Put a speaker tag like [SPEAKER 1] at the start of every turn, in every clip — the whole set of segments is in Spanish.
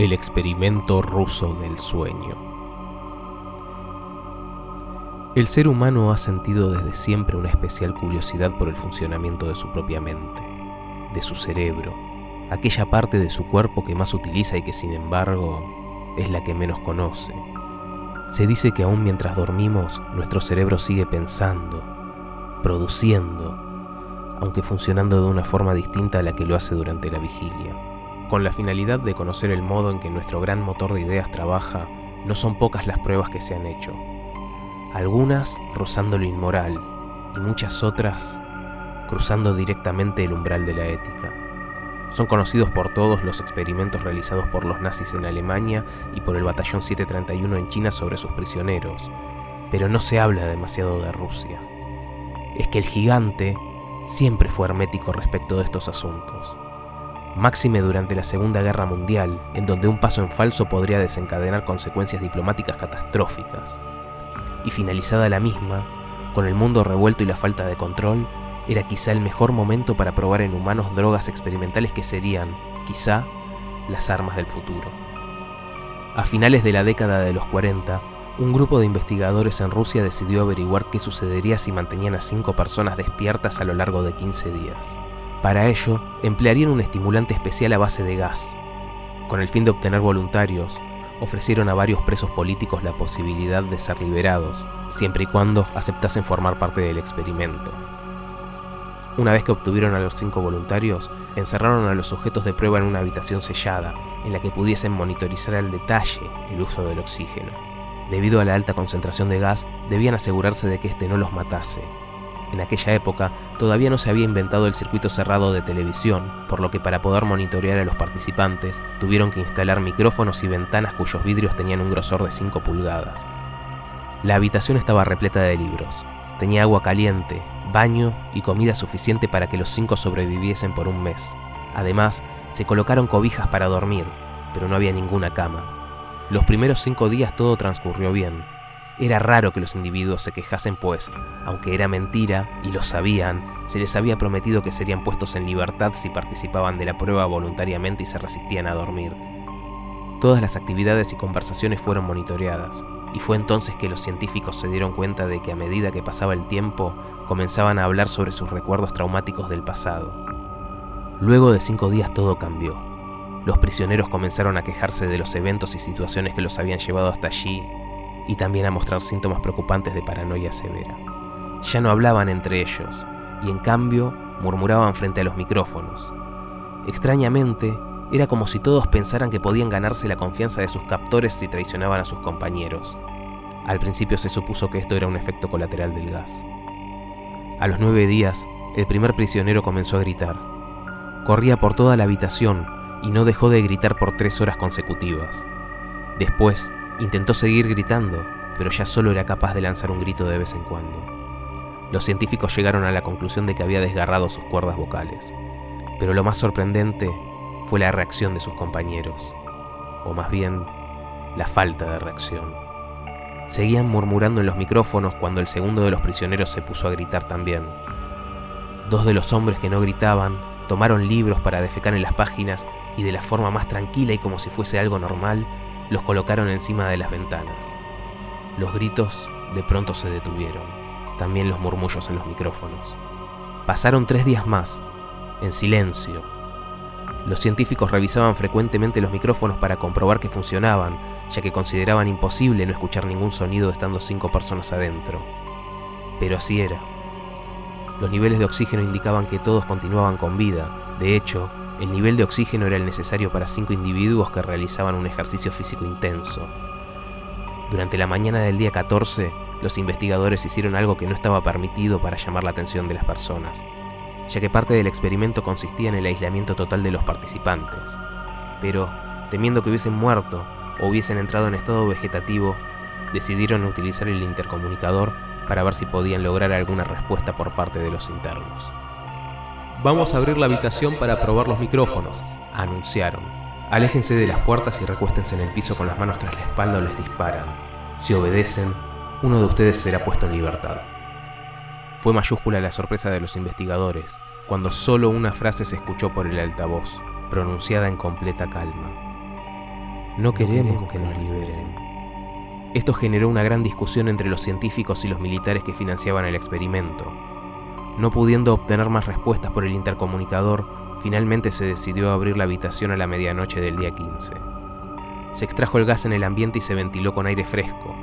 [SPEAKER 1] El experimento ruso del sueño. El ser humano ha sentido desde siempre una especial curiosidad por el funcionamiento de su propia mente, de su cerebro, aquella parte de su cuerpo que más utiliza y que sin embargo es la que menos conoce. Se dice que aún mientras dormimos, nuestro cerebro sigue pensando, produciendo, aunque funcionando de una forma distinta a la que lo hace durante la vigilia. Con la finalidad de conocer el modo en que nuestro gran motor de ideas trabaja, no son pocas las pruebas que se han hecho. Algunas rozando lo inmoral y muchas otras cruzando directamente el umbral de la ética. Son conocidos por todos los experimentos realizados por los nazis en Alemania y por el Batallón 731 en China sobre sus prisioneros, pero no se habla demasiado de Rusia. Es que el gigante siempre fue hermético respecto de estos asuntos máxime durante la Segunda Guerra Mundial, en donde un paso en falso podría desencadenar consecuencias diplomáticas catastróficas. Y finalizada la misma, con el mundo revuelto y la falta de control, era quizá el mejor momento para probar en humanos drogas experimentales que serían, quizá, las armas del futuro. A finales de la década de los 40, un grupo de investigadores en Rusia decidió averiguar qué sucedería si mantenían a cinco personas despiertas a lo largo de 15 días. Para ello, emplearían un estimulante especial a base de gas. Con el fin de obtener voluntarios, ofrecieron a varios presos políticos la posibilidad de ser liberados, siempre y cuando aceptasen formar parte del experimento. Una vez que obtuvieron a los cinco voluntarios, encerraron a los sujetos de prueba en una habitación sellada, en la que pudiesen monitorizar al detalle el uso del oxígeno. Debido a la alta concentración de gas, debían asegurarse de que éste no los matase, en aquella época todavía no se había inventado el circuito cerrado de televisión, por lo que para poder monitorear a los participantes tuvieron que instalar micrófonos y ventanas cuyos vidrios tenían un grosor de 5 pulgadas. La habitación estaba repleta de libros. Tenía agua caliente, baño y comida suficiente para que los cinco sobreviviesen por un mes. Además, se colocaron cobijas para dormir, pero no había ninguna cama. Los primeros cinco días todo transcurrió bien, era raro que los individuos se quejasen, pues, aunque era mentira y lo sabían, se les había prometido que serían puestos en libertad si participaban de la prueba voluntariamente y se resistían a dormir. Todas las actividades y conversaciones fueron monitoreadas, y fue entonces que los científicos se dieron cuenta de que a medida que pasaba el tiempo, comenzaban a hablar sobre sus recuerdos traumáticos del pasado. Luego de cinco días todo cambió. Los prisioneros comenzaron a quejarse de los eventos y situaciones que los habían llevado hasta allí y también a mostrar síntomas preocupantes de paranoia severa. Ya no hablaban entre ellos y en cambio murmuraban frente a los micrófonos. Extrañamente, era como si todos pensaran que podían ganarse la confianza de sus captores si traicionaban a sus compañeros. Al principio se supuso que esto era un efecto colateral del gas. A los nueve días, el primer prisionero comenzó a gritar. Corría por toda la habitación y no dejó de gritar por tres horas consecutivas. Después, Intentó seguir gritando, pero ya solo era capaz de lanzar un grito de vez en cuando. Los científicos llegaron a la conclusión de que había desgarrado sus cuerdas vocales, pero lo más sorprendente fue la reacción de sus compañeros, o más bien, la falta de reacción. Seguían murmurando en los micrófonos cuando el segundo de los prisioneros se puso a gritar también. Dos de los hombres que no gritaban tomaron libros para defecar en las páginas y de la forma más tranquila y como si fuese algo normal, los colocaron encima de las ventanas. Los gritos de pronto se detuvieron, también los murmullos en los micrófonos. Pasaron tres días más, en silencio. Los científicos revisaban frecuentemente los micrófonos para comprobar que funcionaban, ya que consideraban imposible no escuchar ningún sonido estando cinco personas adentro. Pero así era. Los niveles de oxígeno indicaban que todos continuaban con vida. De hecho, el nivel de oxígeno era el necesario para cinco individuos que realizaban un ejercicio físico intenso. Durante la mañana del día 14, los investigadores hicieron algo que no estaba permitido para llamar la atención de las personas, ya que parte del experimento consistía en el aislamiento total de los participantes. Pero, temiendo que hubiesen muerto o hubiesen entrado en estado vegetativo, decidieron utilizar el intercomunicador para ver si podían lograr alguna respuesta por parte de los internos.
[SPEAKER 2] Vamos a abrir la habitación para probar los micrófonos, anunciaron. Aléjense de las puertas y recuéstense en el piso con las manos tras la espalda o les disparan. Si obedecen, uno de ustedes será puesto en libertad. Fue mayúscula la sorpresa de los investigadores cuando solo una frase se escuchó por el altavoz, pronunciada en completa calma.
[SPEAKER 1] No queremos que nos liberen. Esto generó una gran discusión entre los científicos y los militares que financiaban el experimento. No pudiendo obtener más respuestas por el intercomunicador, finalmente se decidió abrir la habitación a la medianoche del día 15. Se extrajo el gas en el ambiente y se ventiló con aire fresco.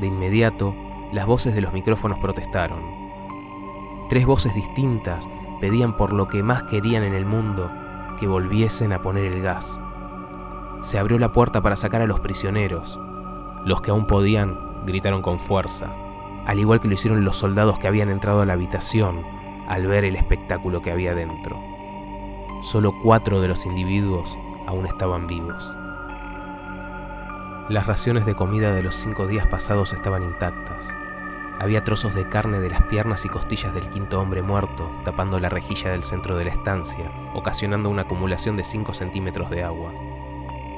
[SPEAKER 1] De inmediato, las voces de los micrófonos protestaron. Tres voces distintas pedían por lo que más querían en el mundo que volviesen a poner el gas. Se abrió la puerta para sacar a los prisioneros. Los que aún podían gritaron con fuerza al igual que lo hicieron los soldados que habían entrado a la habitación al ver el espectáculo que había dentro. Solo cuatro de los individuos aún estaban vivos. Las raciones de comida de los cinco días pasados estaban intactas. Había trozos de carne de las piernas y costillas del quinto hombre muerto, tapando la rejilla del centro de la estancia, ocasionando una acumulación de 5 centímetros de agua.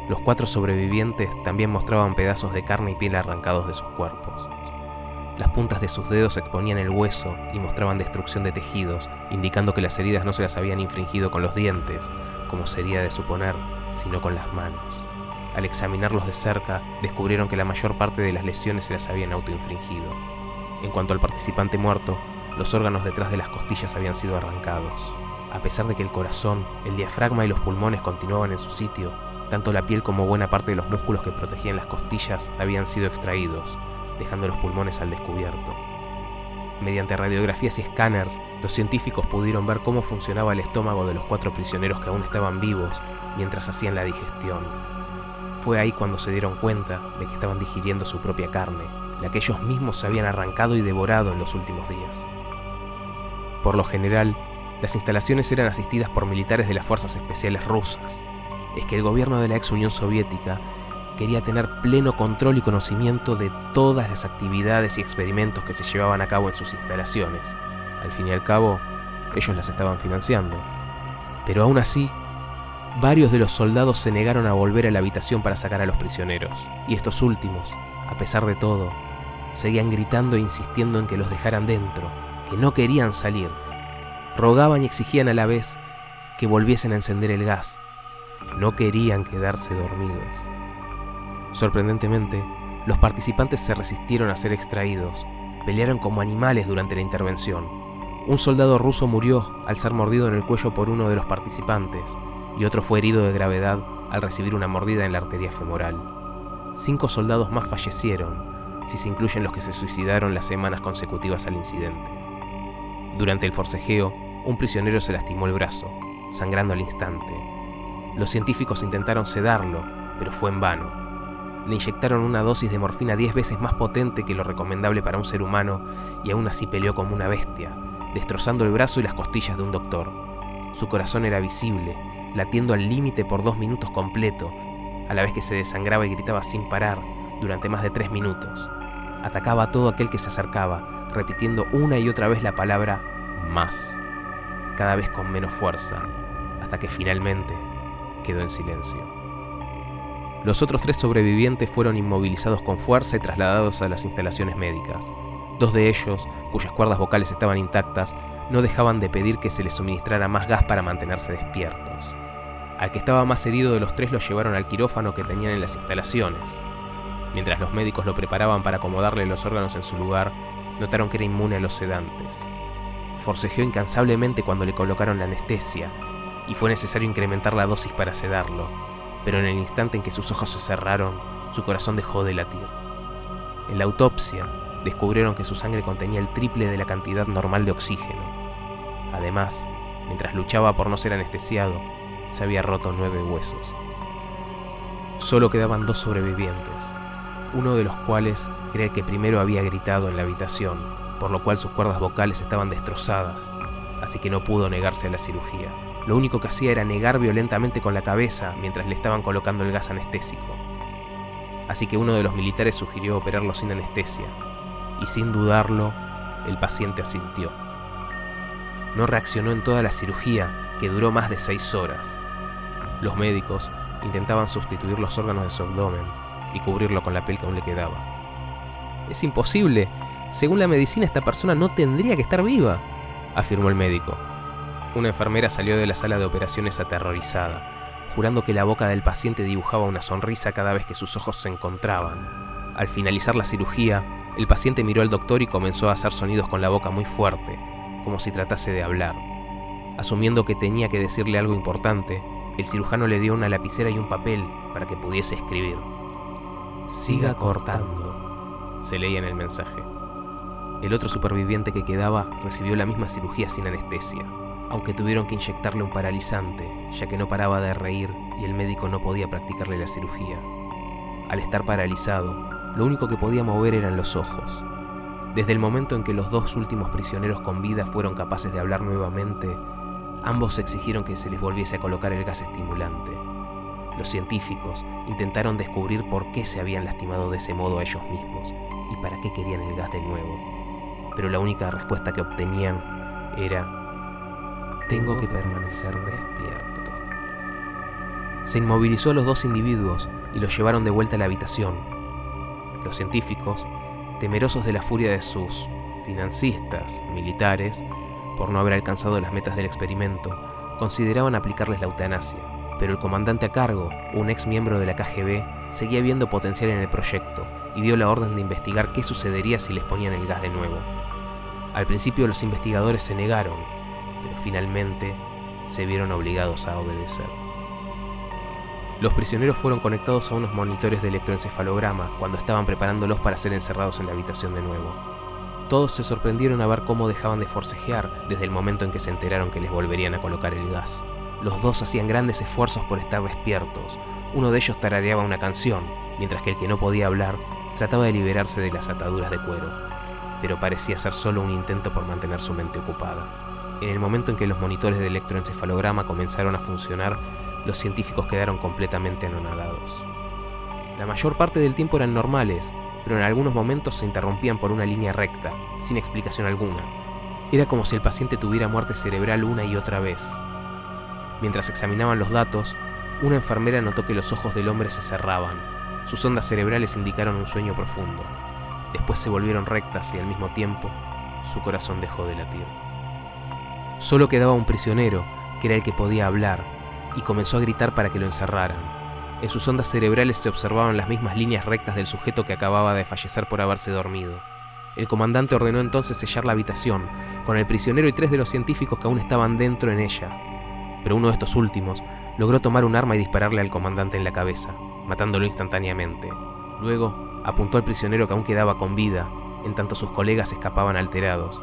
[SPEAKER 1] Los cuatro sobrevivientes también mostraban pedazos de carne y piel arrancados de sus cuerpos. Las puntas de sus dedos exponían el hueso y mostraban destrucción de tejidos, indicando que las heridas no se las habían infringido con los dientes, como sería de suponer, sino con las manos. Al examinarlos de cerca, descubrieron que la mayor parte de las lesiones se las habían autoinfringido. En cuanto al participante muerto, los órganos detrás de las costillas habían sido arrancados. A pesar de que el corazón, el diafragma y los pulmones continuaban en su sitio, tanto la piel como buena parte de los músculos que protegían las costillas habían sido extraídos, dejando los pulmones al descubierto. Mediante radiografías y escáneres, los científicos pudieron ver cómo funcionaba el estómago de los cuatro prisioneros que aún estaban vivos mientras hacían la digestión. Fue ahí cuando se dieron cuenta de que estaban digiriendo su propia carne, la que ellos mismos se habían arrancado y devorado en los últimos días. Por lo general, las instalaciones eran asistidas por militares de las fuerzas especiales rusas. Es que el gobierno de la ex Unión Soviética quería tener pleno control y conocimiento de todas las actividades y experimentos que se llevaban a cabo en sus instalaciones. Al fin y al cabo, ellos las estaban financiando. Pero aún así, varios de los soldados se negaron a volver a la habitación para sacar a los prisioneros, y estos últimos, a pesar de todo, seguían gritando e insistiendo en que los dejaran dentro, que no querían salir. Rogaban y exigían a la vez que volviesen a encender el gas. No querían quedarse dormidos. Sorprendentemente, los participantes se resistieron a ser extraídos, pelearon como animales durante la intervención. Un soldado ruso murió al ser mordido en el cuello por uno de los participantes, y otro fue herido de gravedad al recibir una mordida en la arteria femoral. Cinco soldados más fallecieron, si se incluyen los que se suicidaron las semanas consecutivas al incidente. Durante el forcejeo, un prisionero se lastimó el brazo, sangrando al instante. Los científicos intentaron sedarlo, pero fue en vano le inyectaron una dosis de morfina 10 veces más potente que lo recomendable para un ser humano y aún así peleó como una bestia, destrozando el brazo y las costillas de un doctor. Su corazón era visible, latiendo al límite por dos minutos completo, a la vez que se desangraba y gritaba sin parar durante más de tres minutos. Atacaba a todo aquel que se acercaba, repitiendo una y otra vez la palabra más, cada vez con menos fuerza, hasta que finalmente quedó en silencio. Los otros tres sobrevivientes fueron inmovilizados con fuerza y trasladados a las instalaciones médicas. Dos de ellos, cuyas cuerdas vocales estaban intactas, no dejaban de pedir que se les suministrara más gas para mantenerse despiertos. Al que estaba más herido de los tres lo llevaron al quirófano que tenían en las instalaciones. Mientras los médicos lo preparaban para acomodarle los órganos en su lugar, notaron que era inmune a los sedantes. Forcejeó incansablemente cuando le colocaron la anestesia, y fue necesario incrementar la dosis para sedarlo, pero en el instante en que sus ojos se cerraron, su corazón dejó de latir. En la autopsia, descubrieron que su sangre contenía el triple de la cantidad normal de oxígeno. Además, mientras luchaba por no ser anestesiado, se había roto nueve huesos. Solo quedaban dos sobrevivientes, uno de los cuales era el que primero había gritado en la habitación, por lo cual sus cuerdas vocales estaban destrozadas, así que no pudo negarse a la cirugía. Lo único que hacía era negar violentamente con la cabeza mientras le estaban colocando el gas anestésico. Así que uno de los militares sugirió operarlo sin anestesia, y sin dudarlo, el paciente asintió. No reaccionó en toda la cirugía, que duró más de seis horas. Los médicos intentaban sustituir los órganos de su abdomen y cubrirlo con la piel que aún le quedaba. Es imposible. Según la medicina, esta persona no tendría que estar viva, afirmó el médico. Una enfermera salió de la sala de operaciones aterrorizada. jurando que la boca del paciente dibujaba una sonrisa cada vez que sus ojos se encontraban. Al finalizar la cirugía, el paciente miró al doctor y comenzó a hacer sonidos con la boca muy fuerte, como si tratase de hablar. Asumiendo que tenía que decirle algo importante, el cirujano le dio una lapicera y un papel para que pudiese escribir. Siga cortando, se leía en el mensaje. El otro superviviente que quedaba recibió la misma cirugía sin anestesia, aunque tuvieron que inyectarle un paralizante, ya que no paraba de reír y el médico no podía practicarle la cirugía. Al estar paralizado, lo único que podía mover eran los ojos. Desde el momento en que los dos últimos prisioneros con vida fueron capaces de hablar nuevamente, ambos exigieron que se les volviese a colocar el gas estimulante. Los científicos intentaron descubrir por qué se habían lastimado de ese modo a ellos mismos y para qué querían el gas de nuevo. Pero la única respuesta que obtenían era, tengo que permanecer despierto. Se inmovilizó a los dos individuos y los llevaron de vuelta a la habitación. Los científicos, temerosos de la furia de sus financistas militares por no haber alcanzado las metas del experimento, consideraban aplicarles la eutanasia pero el comandante a cargo, un ex miembro de la KGB, seguía viendo potencial en el proyecto y dio la orden de investigar qué sucedería si les ponían el gas de nuevo. Al principio los investigadores se negaron, pero finalmente se vieron obligados a obedecer. Los prisioneros fueron conectados a unos monitores de electroencefalograma cuando estaban preparándolos para ser encerrados en la habitación de nuevo. Todos se sorprendieron a ver cómo dejaban de forcejear desde el momento en que se enteraron que les volverían a colocar el gas. Los dos hacían grandes esfuerzos por estar despiertos. Uno de ellos tarareaba una canción, mientras que el que no podía hablar trataba de liberarse de las ataduras de cuero, pero parecía ser solo un intento por mantener su mente ocupada. En el momento en que los monitores de electroencefalograma comenzaron a funcionar, los científicos quedaron completamente anonadados. La mayor parte del tiempo eran normales, pero en algunos momentos se interrumpían por una línea recta, sin explicación alguna. Era como si el paciente tuviera muerte cerebral una y otra vez, Mientras examinaban los datos, una enfermera notó que los ojos del hombre se cerraban. Sus ondas cerebrales indicaron un sueño profundo. Después se volvieron rectas y al mismo tiempo su corazón dejó de latir. Solo quedaba un prisionero, que era el que podía hablar, y comenzó a gritar para que lo encerraran. En sus ondas cerebrales se observaban las mismas líneas rectas del sujeto que acababa de fallecer por haberse dormido. El comandante ordenó entonces sellar la habitación, con el prisionero y tres de los científicos que aún estaban dentro en ella pero uno de estos últimos logró tomar un arma y dispararle al comandante en la cabeza, matándolo instantáneamente. Luego apuntó al prisionero que aún quedaba con vida, en tanto sus colegas escapaban alterados.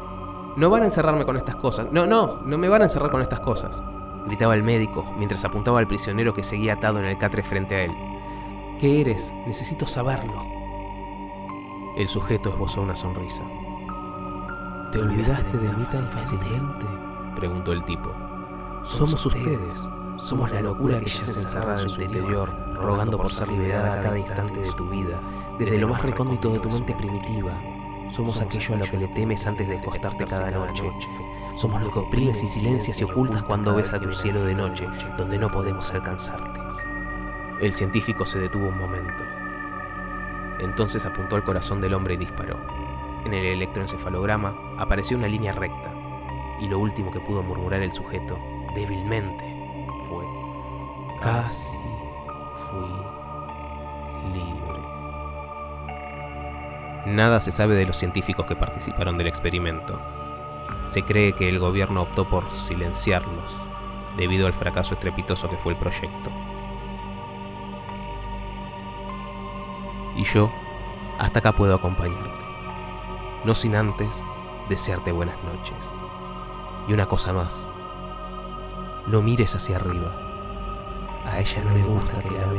[SPEAKER 1] No van a encerrarme con estas cosas. No, no, no me van a encerrar con estas cosas. Gritaba el médico mientras apuntaba al prisionero que seguía atado en el catre frente a él. ¿Qué eres? Necesito saberlo. El sujeto esbozó una sonrisa. ¿Te olvidaste de mí tan fácilmente? preguntó el tipo. Somos ustedes. Somos la locura que yace encerrada en su interior, rogando por ser liberada a cada instante de tu vida, desde lo más recóndito de tu mente primitiva. Somos aquello a lo que le temes antes de acostarte cada noche. Somos lo que oprimes y silencias y ocultas cuando ves a tu cielo de noche, donde no podemos alcanzarte. El científico se detuvo un momento. Entonces apuntó al corazón del hombre y disparó. En el electroencefalograma apareció una línea recta, y lo último que pudo murmurar el sujeto débilmente fue, casi fui libre. Nada se sabe de los científicos que participaron del experimento. Se cree que el gobierno optó por silenciarlos debido al fracaso estrepitoso que fue el proyecto. Y yo hasta acá puedo acompañarte. No sin antes desearte buenas noches. Y una cosa más. No mires hacia arriba. A ella no le gusta que la.